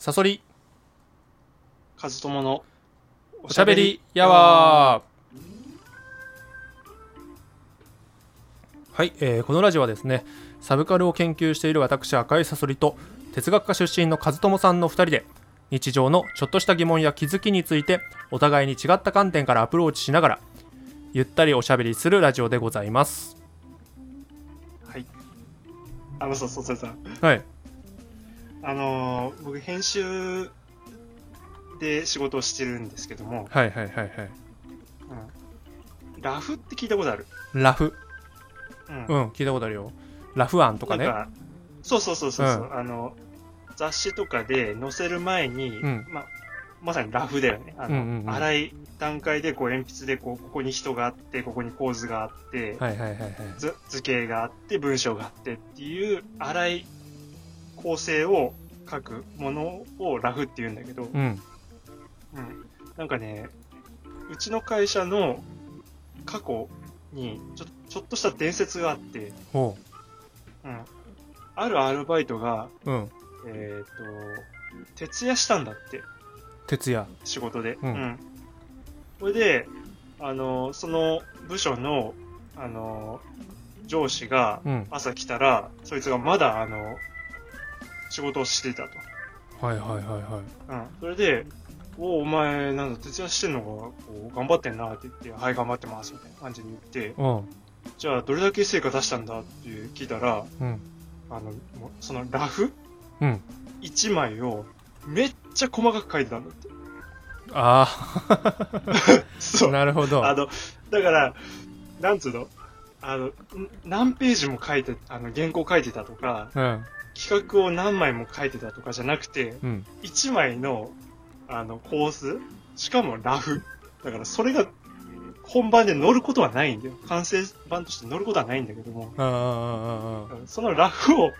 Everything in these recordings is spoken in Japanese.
サソリ。カズトモのおしゃべりやわー。はい、えーこのラジオはですねサブカルを研究している私赤いサソリと哲学科出身の和友さんの2人で日常のちょっとした疑問や気づきについてお互いに違った観点からアプローチしながらゆったりおしゃべりするラジオでございます。はい。あのさそうそうさんはいあのー僕編集で仕事をしてるんですけども、はいはいはいはい。うん、ラフって聞いたことある？ラフ。うん。うん聞いたことあるよ。ラフ案とかね。なんかそうそうそうそうそう、うあの雑誌とかで載せる前に、ん。ままさにラフだよね。あの、うんうんうん。粗い段階でこう鉛筆でこうここに人があってここに構図があって、はいはいはいはい。図図形があって文章があってっていう粗い構成を書くものをラフって言うんだけど、うん。うん、なんかねうちの会社の過去にちょちょっとした伝説があって、ほう。ん、あるアルバイトが、ううん。えっ、と徹夜したんだって。徹夜。仕事で。うん。それで、あの、その部署の、あの、上司がうん。朝来たら、そいつがまだ、あの、仕事をしていたと。はいはいはいはい。うん。それで、おお、お前、なんだ、徹夜してんのか、こう、頑張ってんなって言って、はい、頑張ってます、みたいな感じに言って、うん。じゃあ、どれだけ成果出したんだって聞いたら、うん。あの、そのラフ？うん。1枚を、めっちゃ細かく書いてたんだって。あ そう。あなるほど。あの、だから、なんつうの？あの、ん何ページも書いて、あの、原稿書いてたとか、うん企画を何枚も書いてたとかじゃなくて、うん1枚の、あの、構図しかもラフ。だから、それが、本番で乗ることはないんだよ。完成版として乗ることはないんだけども、そのラフを、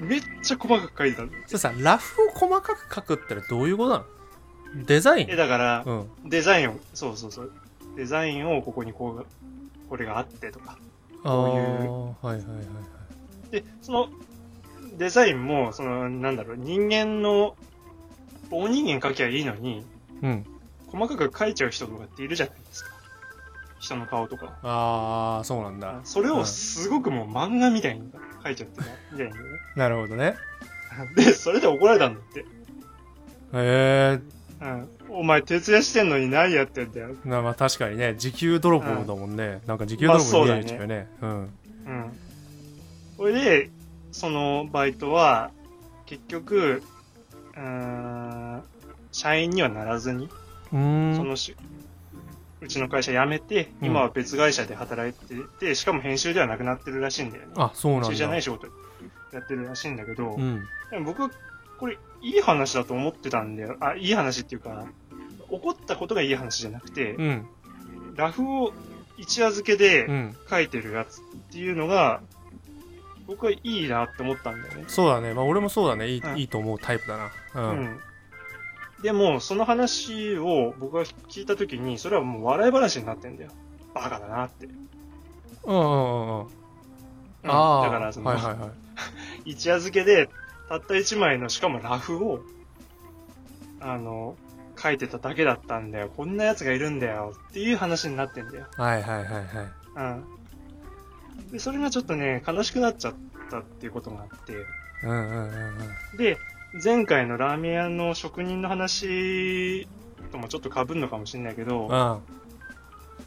めっちゃ細かく書いてたんだよ。それさラフを細かく書くってのはどういうことなの？デザイえ、ンだから、うんデザインを、そうそうそう。デザインをここにこう、これがあってとか。ああこういうはいはいはいはいで、そのデザインも、その、なんだろう、人間の、大人間描きゃいいのに、うん細かく描いちゃう人とかっているじゃないですか。人の顔とか。ああそうなんだそれをすごくもう漫画みたいに描いちゃってたみたいなね。なるほどね で、それで怒られたんだって。へえうん。お前徹夜してんのに何やってんだよ。まあ確かにね時給泥棒だもんね、なんか時給泥棒に見えちゃうよね,、うんうん。それで、そのバイトは、結局、うーん、社員にはならずに、うーん。そのし、うちの会社辞めて、うん。今は別会社で働いてて、しかも編集ではなくなってるらしいんだよね。あそうなんだ。編集じゃない仕事やってるらしいんだけど、うん。でも僕はこれいい話だと思ってたんだよ。あ、いい話っていうか、怒ったことがいい話じゃなくて、うん。ラフを一夜漬けでうん。書いてるやつっていうのが、僕はいいなって思ったんだよね。そうだねまあ俺もそうだねいい,、うんいいと思うタイプだなう、うんん。でも、その話を僕が聞いたときに、それはもう笑い話になってんだよ。バカだなって。うんうんうんうんうんああだから、その、はいはいはい 一夜漬けで、たった一枚の、しかもラフを、あの、書いてただけだったんだよ。こんな奴がいるんだよ。っていう話になってんだよ。はいはいはいはいうん。で、それがちょっとね、悲しくなっちゃったっていうことがあって。うんうんうんうんで、前回のラーメン屋の職人の話ともちょっと被るのかもしれないけど、あ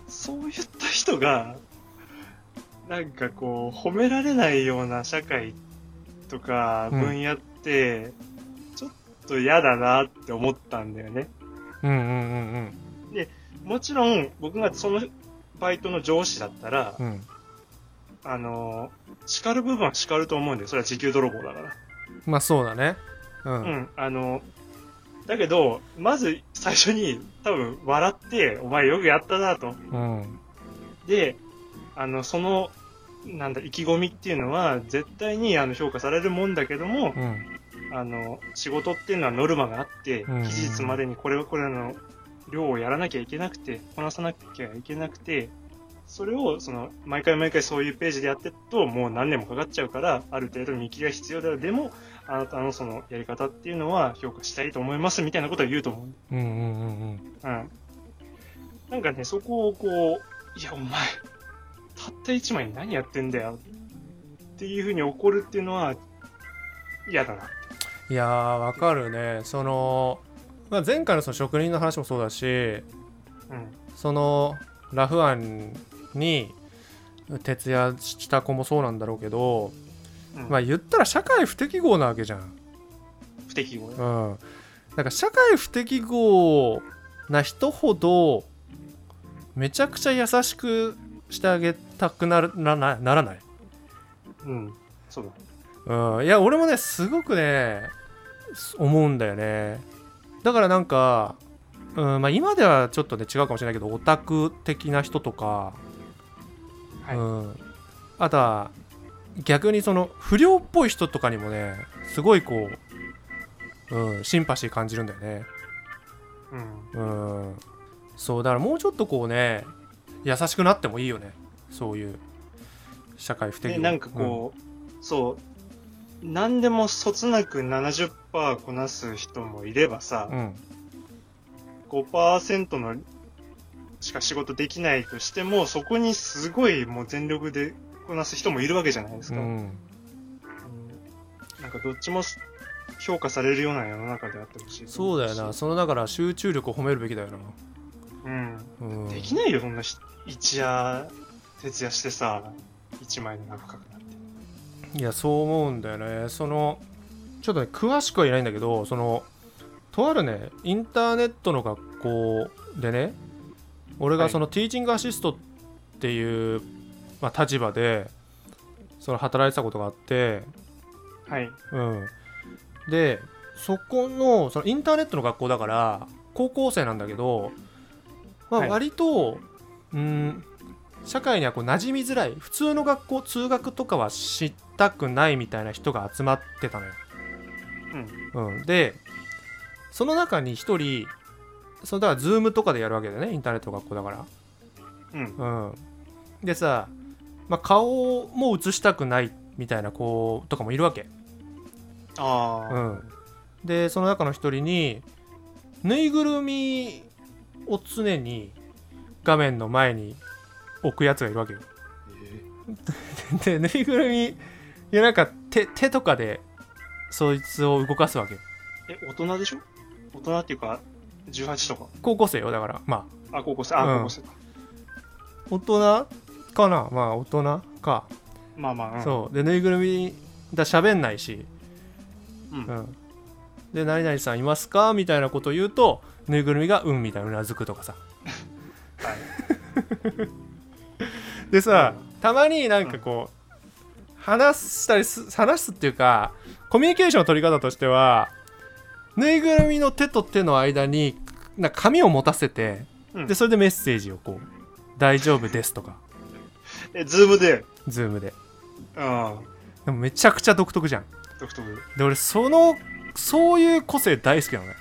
そういった人が、なんかこう、褒められないような社会とかうん分野って、ちょっと嫌だなって思ったんだよね。うんうんうんもちろん、僕がそのバイトの上司だったら、うんうんあの、叱る部分は叱ると思うんだよ。それは時給泥棒だから。まあそうだねうん、うん、あの、だけど、まず最初に多分笑って、お前よくやったなと。うんで、あの、その、なんだ、意気込みっていうのは、絶対にあの評価されるもんだけども、うんあの、仕事っていうのはノルマがあって、うん期日までにこれはこれの量をやらなきゃいけなくて、こなさなきゃいけなくて、それを、その、毎回毎回そういうページでやってると、もう何年もかかっちゃうから、ある程度見切りが必要だよ。でも、あなたのそのやり方っていうのは評価したいと思いますみたいなことは言うと思う。うんうんうんうんうん。なんかね、そこをこう、いや、お前、たった一枚に何やってんだよっていうふうに怒るっていうのは嫌だな。いやーわかるねその、まあ、前回のその職人の話もそうだしうん。そのラフ案に徹夜した子もそうなんだろうけど、うん、まあ言ったら社会不適合なわけじゃん。不適合ねうん。だから社会不適合な人ほどめちゃくちゃ優しくしてあげたくなるななならない。うん。そうだ。うん、いや俺もねすごくねす思うんだよねだからなんか、うんまあ、今ではちょっとね違うかもしれないけどオタク的な人とか、はい。うん、あとは逆にその不良っぽい人とかにもねすごいこう、うん、シンパシー感じるんだよね。うん。うん。そうだからもうちょっとこうね優しくなってもいいよね。そういう社会不適で、合なんかこう、そう、何でもそつなく70%こなす人もいればさ、うん、うん5%のしか仕事できないとしても、そこにすごいもう全力でこなす人もいるわけじゃないですか。うんうんなんかどっちも評価されるような世の中であってほしい。そうだよな。そのだから集中力を褒めるべきだよな、うん。うん、できないよ、そんなし一夜、徹夜してさ、一枚の中書くなんて。いやそう思うんだよねそのちょっとね詳しくは言えないんだけどそのとあるねインターネットの学校でね俺はい。がそのティーチングアシストっていう、まあ、立場でその働いてたことがあってはい。うん。でそこのそのインターネットの学校だから高校生なんだけど、まあ、はい。割と、うん社会にはこう馴染みづらい普通の学校通学とかは知ったくないみたいな人が集まってたのよ。うん、でその中に一人そのだからズームとかでやるわけだよねインターネットの学校だから。うん。うん、でさ、まあ、顔も映したくないみたいな子とかもいるわけ。ああ。うん、でその中の一人にぬいぐるみを常に画面の前に置くやつがいるわけよ。でぬいぐるみいやなんか手手とかでそいつを動かすわけよ。え、大人でしょ？大人っていうか、18とか。高校生よだからまああ、高校生。あ、うん高校生か。大人かな？まあ大人か、まあまあ、うん。そうでぬいぐるみだ喋んないし、う。ん。うん、で何々さんいますか？みたいなことを言うとぬいぐるみがうんみたいなうなずくとかさはい。でさ、たまになんかこう、話したりす話すっていうかコミュニケーションの取り方としてはぬいぐるみの手と手の間にな紙を持たせて、うんでそれでメッセージをこう「大丈夫です」とかえ、ズームで？ズームでああ。でもめちゃくちゃ独特じゃん独特。で俺そのそういう個性大好きなのね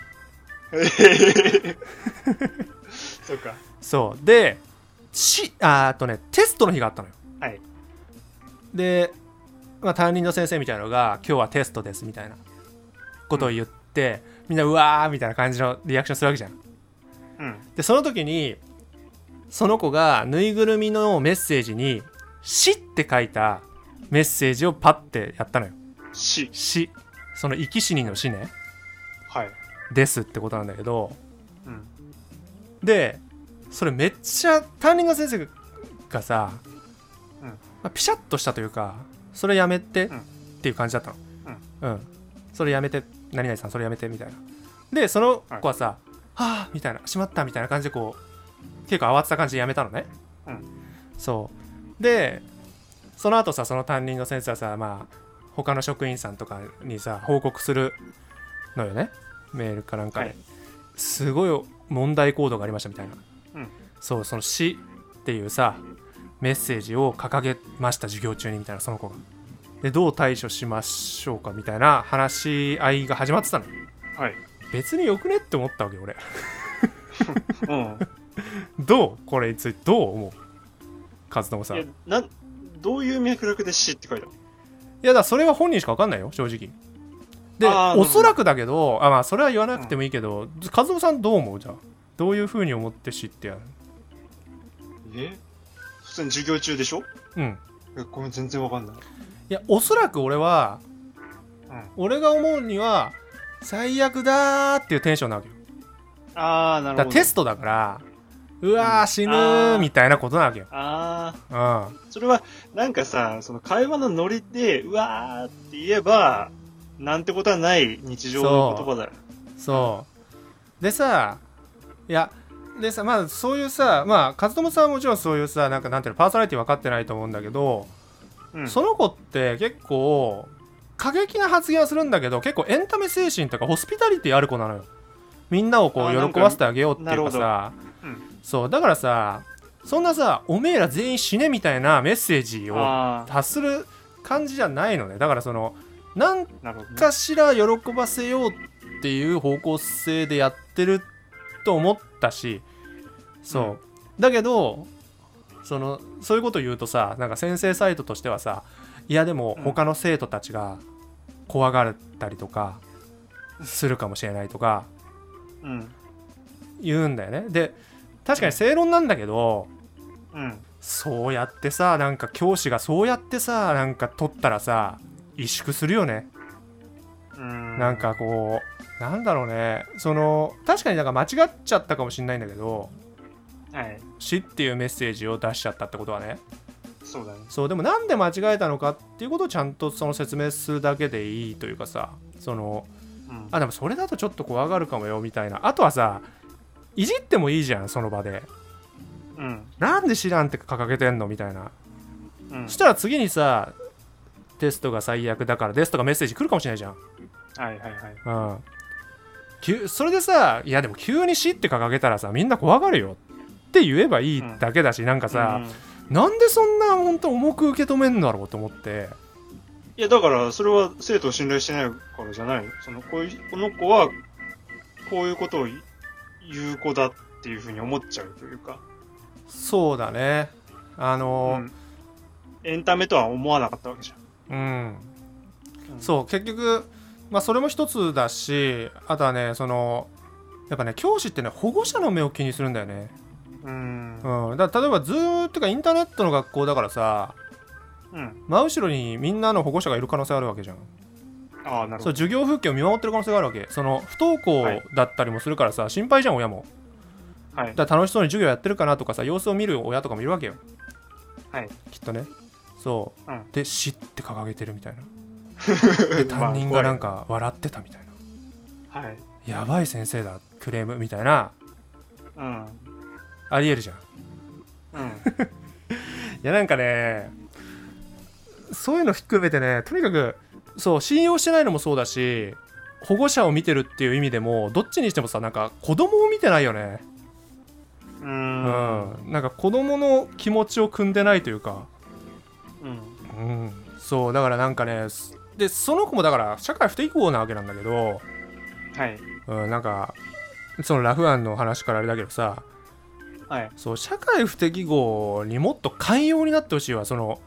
そうか。そうでしああとねテストの日があったのよはい。で、まあ、担任の先生みたいなのが「今日はテストです」みたいなことを言って、みんなうわーみたいな感じのリアクションするわけじゃん。うん。でその時にその子がぬいぐるみのメッセージに「死」って書いたメッセージをパッてやったのよ。し。死その生き死にの死ね。はい。ですってことなんだけど。うん。でそれめっちゃ担任の先生がさ、うん。まあ、ピシャッとしたというかそれやめてっうん。ていう感じだったの。うん、それやめて何々さんそれやめてみたいな。でその子はさ「はあ」みたいな「しまった」みたいな感じでこう結構慌てた感じでやめたのね、うん。そう。でその後さその担任の先生はさまあ他の職員さんとかにさ報告するのよね。メールかなんかで、はい。すごい問題行動がありましたみたいな、うん。そうその死っていうさメッセージを掲げました授業中にみたいなその子がでどう対処しましょうかみたいな話し合いが始まってたの。はい。別によくねって思ったわけ俺。うん。どうこれについてどう思う和友さん。いいや、なん、どういう脈絡で死って書いたのやだからそれは本人しか分かんないよ正直。であーおそらくだけどあまあそれは言わなくてもいいけど、和夫さんどう思う？じゃあどういうふうに思って知ってやる？え？普通に授業中でしょ？うん。えごめん、全然わかんない。いやおそらく俺はうん。俺が思うには最悪だーっていうテンションなわけよ。あー、なるほど。テストだからうわー死ぬみたいなことなわけよ。あうん。ー、それは、なんかさ、その会話のノリで、うわーって言えば、なんてことはない日常の言葉だよ。そう。でさいやでさまあそういうさまあ和友さんはもちろんそういうさなんかなんていうのパーソナリティ分かってないと思うんだけど、うん。その子って結構過激な発言はするんだけど結構エンタメ精神とかホスピタリティある子なのよ。みんなをこう喜ばせてあげようっていうかさ。うん。そう。だからさそんなさおめえら全員死ねみたいなメッセージをあ発する感じじゃないのね。だからそのなんー、なるほどね。かしら喜ばせようっていう方向性でやってると思ったし。そう、うん。だけどそのそういうこと言うとさなんか先生サイトとしてはさいやでもうん他の生徒たちが怖がったりとかするかもしれないとかうん。言うんだよねで確かに正論なんだけどうん。そうやってさなんか教師がそうやってさなんか取ったらさ萎縮するよねうん。なん、かこうなんだろうねその確かになんか間違っちゃったかもしれないんだけどはい。「死」っていうメッセージを出しちゃったってことはねそうだね。そうでもなんで間違えたのかっていうことをちゃんとその説明するだけでいいというかさそのうん。あでもそれだとちょっと怖がるかもよみたいなあとはさいじってもいいじゃんその場でうん。なんで知らんって掲げてんのみたいなうんそ。したら次にさテストが最悪だからですとかメッセージ来るかもしれないじゃんはいはいはい。うん急それでさいやでも急に死って掲げたらさみんな怖がるよって言えばいいだけだし、なんかさ、なんでそんな本当重く受け止めんだろうと思って。いや、だから、それは生徒を信頼してないからじゃない？のその、こういう、この子は、こういうことを言う子だっていうふうに思っちゃうというか、そうだね。あうのん。エンタメとは思わなかったわけじうん、ゃん。うん。そう結局まあそれも一つだしあとはねそのやっぱね教師ってね保護者の目を気にするんだよね、うーん。うん、だ例えばズームっていうかインターネットの学校だからさうん。真後ろにみんなの保護者がいる可能性あるわけじゃんああ、なるほど。そう授業風景を見守ってる可能性があるわけその不登校だったりもするからさ、心配じゃん親もはい。だから楽しそうに授業やってるかなとかさ様子を見る親とかもいるわけよはい。きっとねそう、うんで「死」って掲げてるみたいな で担任がなんか笑ってたみたいなはい。やばい先生だクレームみたいなうん。ありえるじゃんいうん。やなんかねそういうの含めてねとにかくそう信用してないのもそうだし保護者を見てるっていう意味でもどっちにしてもさなんか子供を見てないよねう。うんんなんか子供の気持ちを汲んでないというかうん。うんそうだからなんかねすでその子もだから社会不適合なわけなんだけど、はい。うん、なんかそのラフ案の話からあれだけどさはい。そう社会不適合にもっと寛容になってほしいわ。その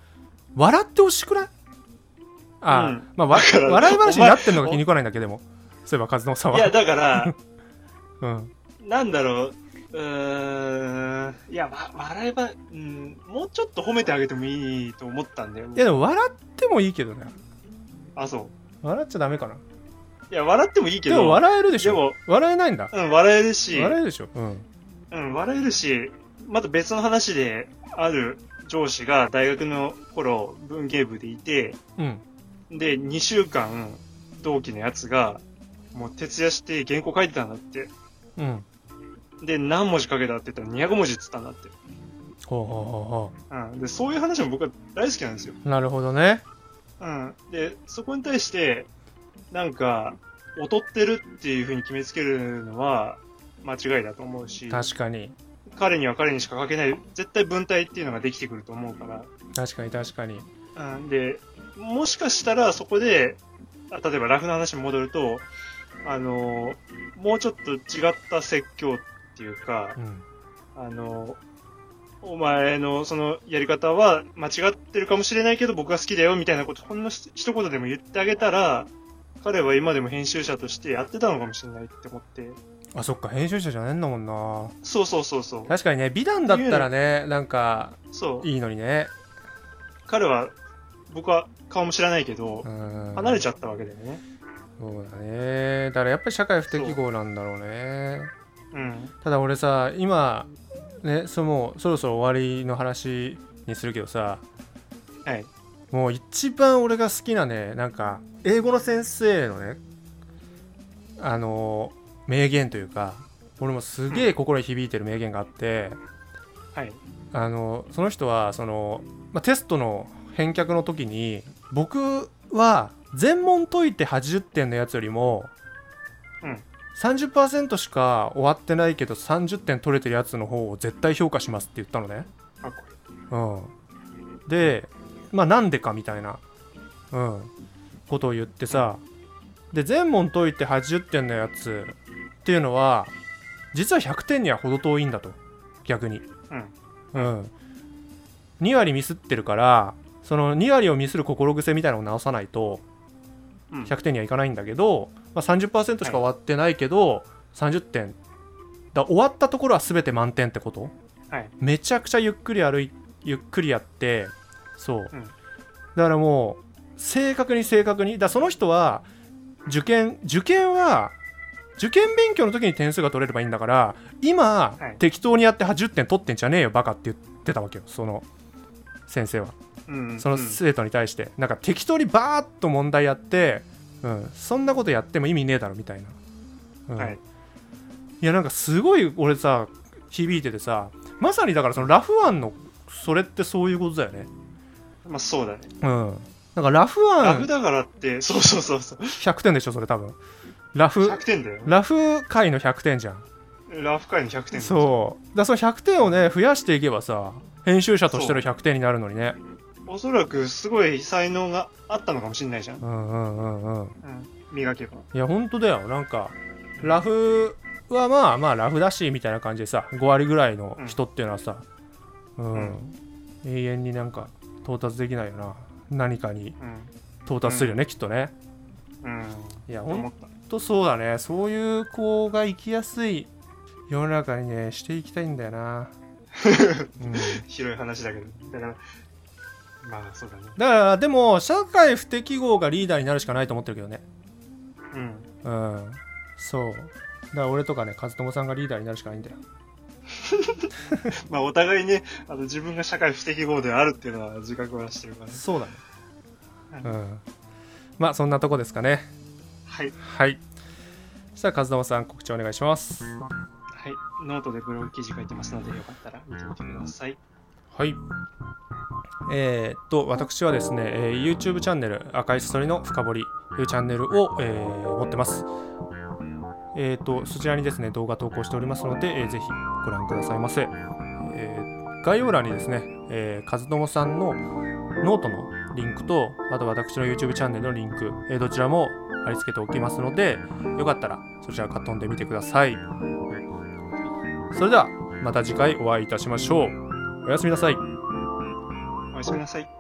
笑ってほしくない？あ、うん。まあ笑い話になってんのが気に食わないんだけども。そういえば和野さんいや、は、だから、うん、なんだろう、うーん、いや、わ笑えば、うん、もうちょっと褒めてあげてもいいと思ったんだよ。いやでも笑ってもいいけどね。あ、そう。笑っちゃダメかな。いや、笑ってもいいけど、でも笑えるでしょ。でも笑えないんだ。うん、笑えるし、笑えるでしょ。うんうん、笑えるし、また別の話で、ある上司が大学の頃、文芸部でいて、うんで、2週間、同期のやつが、もう徹夜して原稿書いてたんだって。うんで、何文字書けたって言ったら200文字って言ったんだって。ほうほうほうほうん。で、そういう話も僕は大好きなんですよ。うなるほどねうん。で、そこに対して、なんか、劣ってるっていう風に決めつけるのは、間違いだと思うし、確かに。彼には彼にしか書けない、絶対文体っていうのができてくると思うから、確かに確かに。うん、で、もしかしたらそこで、あ例えばラフの話に戻ると、あの、もうちょっと違った説教っていうかう、ん。あの、お前のそのやり方は間違ってるかもしれないけど僕が好きだよみたいなことほんのひ一言でも言ってあげたら、彼は今でも編集者としてやってたのかもしれないって思って。あそっか編集者じゃねえんだもんなそうそうそうそう。確かにね美談だったらねなんかそう。いいのにね彼は、僕は顔も知らないけどう、ん離れちゃったわけだよね。そうだねだからやっぱり社会不適合なんだろうねうん。ただ俺さ今ねそのそろそろ終わりの話にするけどさはい。もう一番俺が好きなねなんか英語の先生のねあの名言というか俺もすげえ心に響いてる名言があって、はい。あのその人はその、まあ、テストの返却の時に僕は全問解いて80点のやつよりも、うん30%しか終わってないけど30点取れてるやつの方を絶対評価しますって言ったのね。うん、でまあなんでかみたいな、うん、ことを言ってさで全問解いて80点のやつっていうのは実は100点には程遠いんだと。逆に、うん。うん、2割ミスってるからその2割をミスる心癖みたいなのを直さないといい。うん。100点にはいかないんだけど、まあ、30%しか終わってないけど、30点。だ終わったところは全て満点ってこと？はい。めちゃくちゃゆっくり歩いゆっくりやってそう、うん。だからもう正確に正確にだその人は受験受験は受験勉強の時に点数が取れればいいんだから今、はい。適当にやって80点取ってんじゃねえよバカって言ってたわけよその先生は。うん。その生徒に対して、なんか適当にバーッと問題やって、うん、そんなことやっても意味ねえだろみたいな、うん。はい。いやなんかすごい俺さ響いててさまさにだからそのラフワンのそれってそういうことだよね。まあそうだね。うん。なんかラフワンラフだからって、そうそうそうそう。100点でしょそれ多分ラフ100点だよ。ラフ界の100点じゃんラフ界の100点そうだからその100点をね増やしていけばさ編集者としての100点になるのにねおそらくすごい才能があったのかもしれないじゃん。うんうんうんうんうん。磨けば。いや本当だよなんかラフはまあまあラフだしみたいな感じでさ5割ぐらいの人っていうのはさ、うんうん永遠になんか到達できないよな何かにうん。到達するよね、きっとねうん。いやほん思った。とそうだね。そういう子が生きやすい世の中にねしていきたいんだよな、うん、広い話だけど。だから、まあそうだね。だからでも社会不適合がリーダーになるしかないと思ってるけどね。うん。うん。そう。だから俺とかね和友さんがリーダーになるしかないんだよ。まあお互いね、あの自分が社会不適合であるっていうのは自覚はしてるからね。そうだね。ううん。まあそんなとこですかねはい。はいそしたら和友さん告知お願いしますはい。ノートでブログ記事書いてますので、よかったら見てみてください。はいえーっと私はですね、えー YouTube チャンネル赤いサソリの深掘りというチャンネルを、えー持ってますえーっとそちらにですね動画投稿しておりますので、えーぜひご覧くださいませ、えー概要欄にですね、えー、和友さんのノートのリンクとあと私の YouTube チャンネルのリンク、えーどちらも貼り付けておきますのでよかったらそちらから飛んでみてください。それではまた次回お会いいたしましょう。おやすみなさい。おやすみなさい。